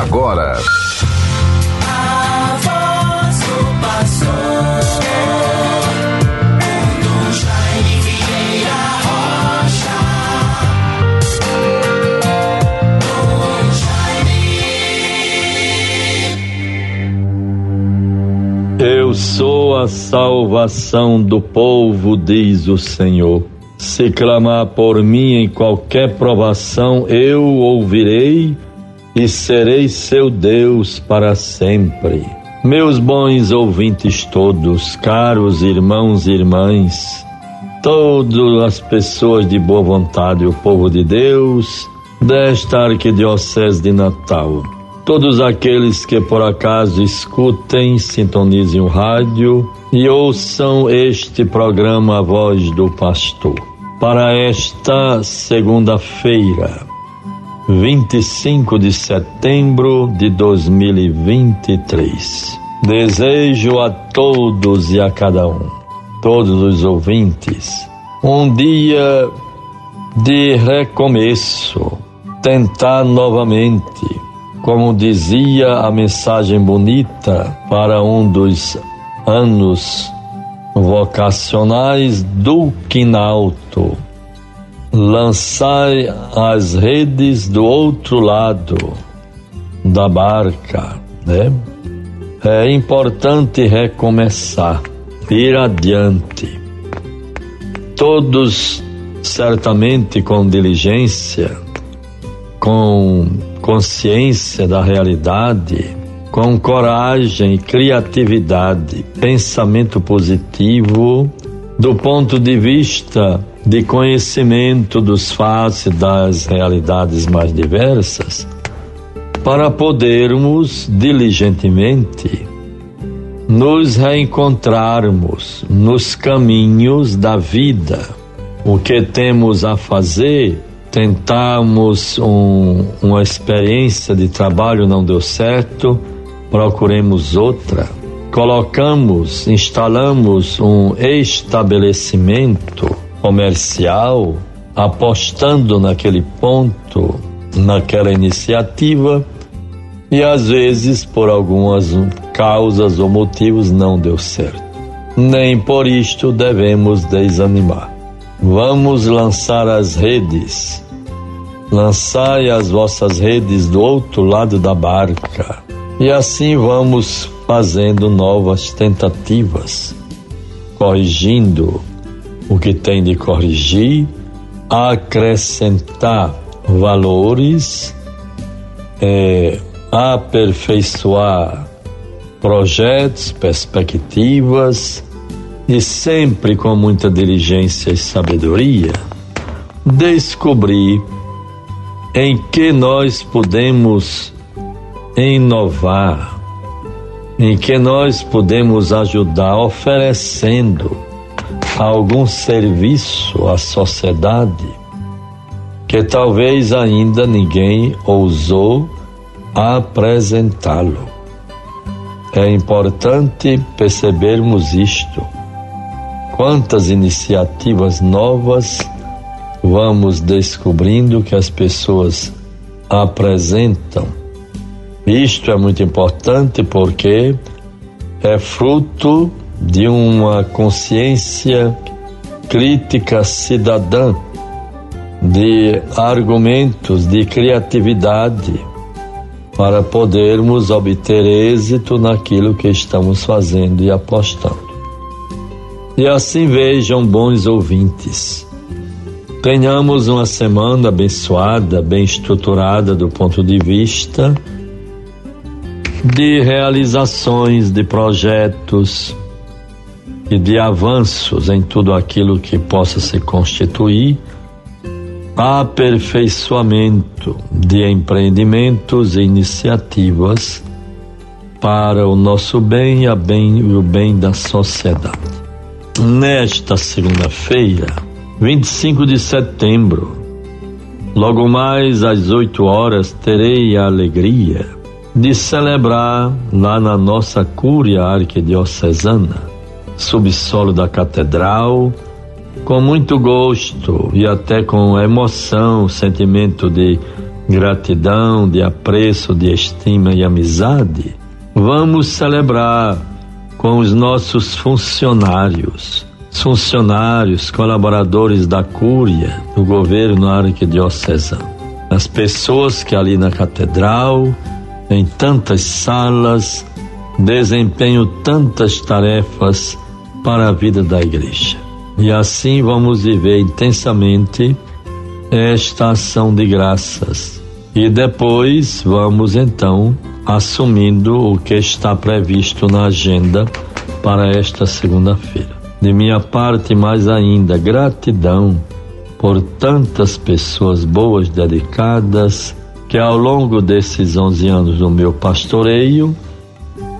agora. Eu sou a salvação do povo, diz o Senhor. Se clamar por mim em qualquer provação, eu ouvirei e serei seu Deus para sempre. Meus bons ouvintes todos, caros irmãos e irmãs, todas as pessoas de boa vontade, o povo de Deus, desta Arquidiocese de Natal, todos aqueles que por acaso escutem, sintonizem o rádio e ouçam este programa A Voz do Pastor. Para esta segunda-feira, 25 de setembro de 2023. Desejo a todos e a cada um, todos os ouvintes, um dia de recomeço, tentar novamente, como dizia a mensagem bonita para um dos anos vocacionais do Quinalto lançai as redes do outro lado da barca, né? É importante recomeçar, ir adiante. Todos, certamente com diligência, com consciência da realidade, com coragem, criatividade, pensamento positivo, do ponto de vista de conhecimento dos fatos das realidades mais diversas, para podermos diligentemente nos reencontrarmos nos caminhos da vida. O que temos a fazer? Tentamos um, uma experiência de trabalho, não deu certo, procuremos outra. Colocamos, instalamos um estabelecimento comercial, apostando naquele ponto, naquela iniciativa, e às vezes por algumas causas ou motivos não deu certo. Nem por isto devemos desanimar. Vamos lançar as redes. Lançai as vossas redes do outro lado da barca. E assim vamos fazendo novas tentativas, corrigindo o que tem de corrigir, acrescentar valores, é, aperfeiçoar projetos, perspectivas e sempre com muita diligência e sabedoria, descobrir em que nós podemos inovar, em que nós podemos ajudar oferecendo algum serviço à sociedade que talvez ainda ninguém ousou apresentá-lo. É importante percebermos isto. Quantas iniciativas novas vamos descobrindo que as pessoas apresentam. Isto é muito importante porque é fruto de uma consciência crítica cidadã, de argumentos, de criatividade, para podermos obter êxito naquilo que estamos fazendo e apostando. E assim vejam, bons ouvintes, tenhamos uma semana abençoada, bem estruturada do ponto de vista de realizações, de projetos, e de avanços em tudo aquilo que possa se constituir, aperfeiçoamento de empreendimentos e iniciativas para o nosso bem e, a bem, e o bem da sociedade. Nesta segunda-feira, 25 de setembro, logo mais às 8 horas, terei a alegria de celebrar lá na nossa Cúria Arquidiocesana subsolo da catedral, com muito gosto e até com emoção, sentimento de gratidão, de apreço, de estima e amizade, vamos celebrar com os nossos funcionários, funcionários, colaboradores da Cúria, do governo arquidiocesano, as pessoas que ali na catedral, em tantas salas, desempenham tantas tarefas para a vida da igreja. E assim vamos viver intensamente esta ação de graças. E depois vamos então assumindo o que está previsto na agenda para esta segunda-feira. De minha parte, mais ainda, gratidão por tantas pessoas boas, dedicadas, que ao longo desses 11 anos do meu pastoreio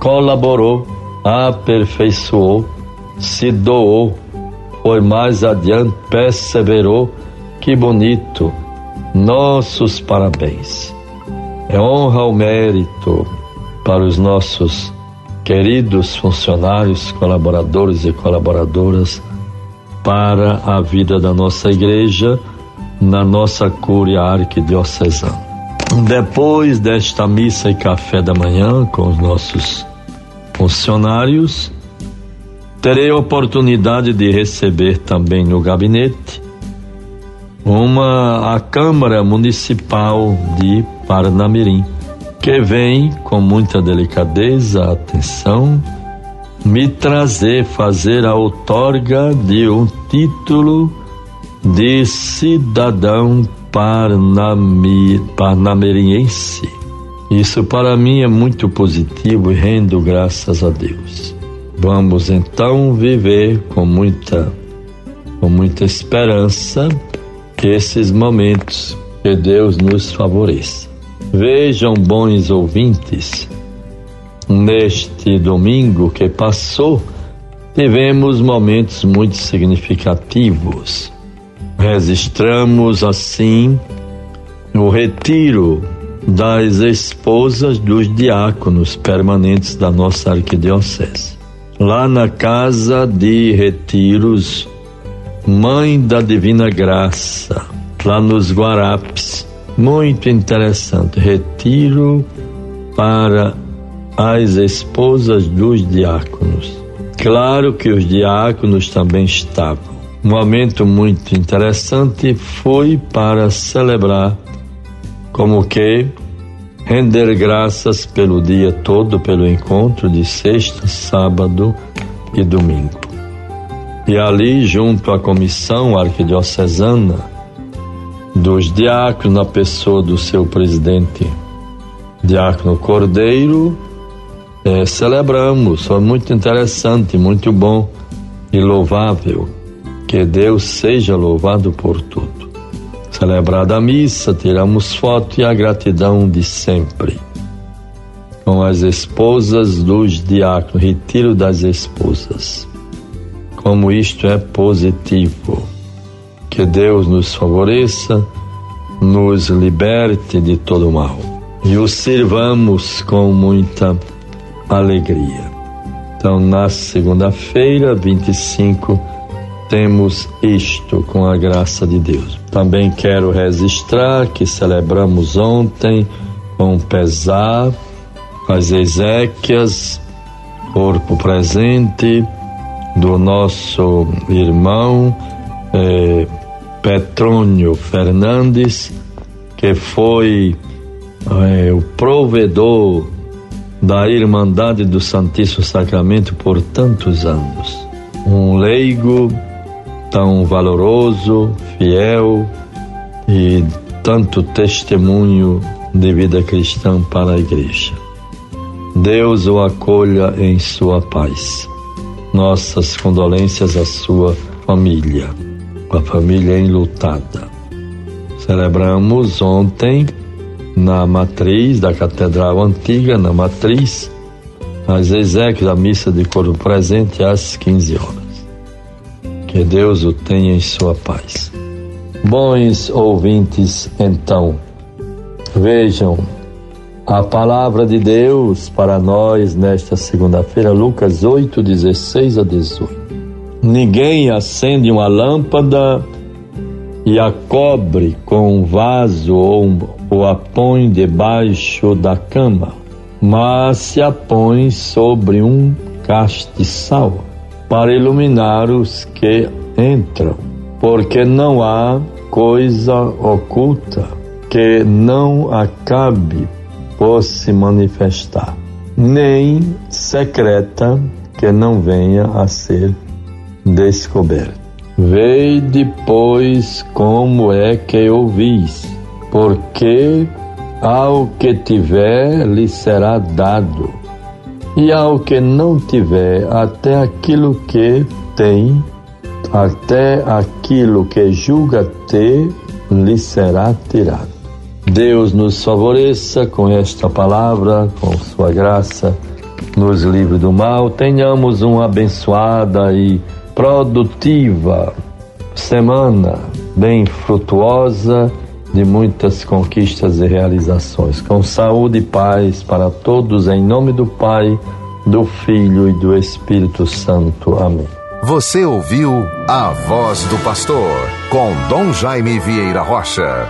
colaborou, aperfeiçoou, se doou, foi mais adiante, perseverou. Que bonito! Nossos parabéns. É honra ao mérito para os nossos queridos funcionários, colaboradores e colaboradoras para a vida da nossa igreja na nossa Cúria Arquidiocesana. Depois desta missa e café da manhã com os nossos funcionários, terei a oportunidade de receber também no gabinete uma a Câmara Municipal de Parnamirim, que vem com muita delicadeza, atenção, me trazer, fazer a outorga de um título de cidadão parnami. Isso para mim é muito positivo e rendo graças a Deus. Vamos então viver com muita com muita esperança esses momentos que Deus nos favoreça. Vejam, bons ouvintes, neste domingo que passou, tivemos momentos muito significativos. Registramos assim o retiro das esposas dos diáconos permanentes da nossa arquidiocese. Lá na casa de retiros Mãe da Divina Graça, lá nos Guarapes. Muito interessante. Retiro para as esposas dos diáconos. Claro que os diáconos também estavam. Um momento muito interessante foi para celebrar como que render graças pelo dia todo, pelo encontro de sexta, sábado e domingo. E ali, junto à comissão arquidiocesana dos diáconos, na pessoa do seu presidente, Diácono Cordeiro, é, celebramos. Foi muito interessante, muito bom e louvável. Que Deus seja louvado por tudo. Celebrada a missa, tiramos foto e a gratidão de sempre. Com as esposas dos diáconos, retiro das esposas como isto é positivo. Que Deus nos favoreça, nos liberte de todo mal e o sirvamos com muita alegria. Então, na segunda-feira, 25, temos isto com a graça de Deus. Também quero registrar que celebramos ontem com pesar as Ezequias, corpo presente, do nosso irmão eh, Petrônio Fernandes, que foi eh, o provedor da Irmandade do Santíssimo Sacramento por tantos anos. Um leigo tão valoroso, fiel e tanto testemunho de vida cristã para a igreja. Deus o acolha em sua paz nossas condolências à sua família, a família enlutada. Celebramos ontem na matriz da Catedral Antiga, na matriz, as exéquias da missa de corpo presente às 15 horas. Que Deus o tenha em sua paz. Bons ouvintes, então, vejam a palavra de Deus para nós nesta segunda-feira, Lucas 8, 16 a 18. Ninguém acende uma lâmpada e a cobre com um vaso ou ou a põe debaixo da cama, mas se a põe sobre um castiçal, para iluminar os que entram, porque não há coisa oculta que não acabe por se manifestar, nem secreta que não venha a ser descoberta. Vei depois como é que ouvis, porque ao que tiver lhe será dado, e ao que não tiver, até aquilo que tem, até aquilo que julga ter, lhe será tirado. Deus nos favoreça com esta palavra, com sua graça, nos livre do mal. Tenhamos uma abençoada e produtiva semana, bem frutuosa, de muitas conquistas e realizações. Com saúde e paz para todos, em nome do Pai, do Filho e do Espírito Santo. Amém. Você ouviu a voz do pastor com Dom Jaime Vieira Rocha.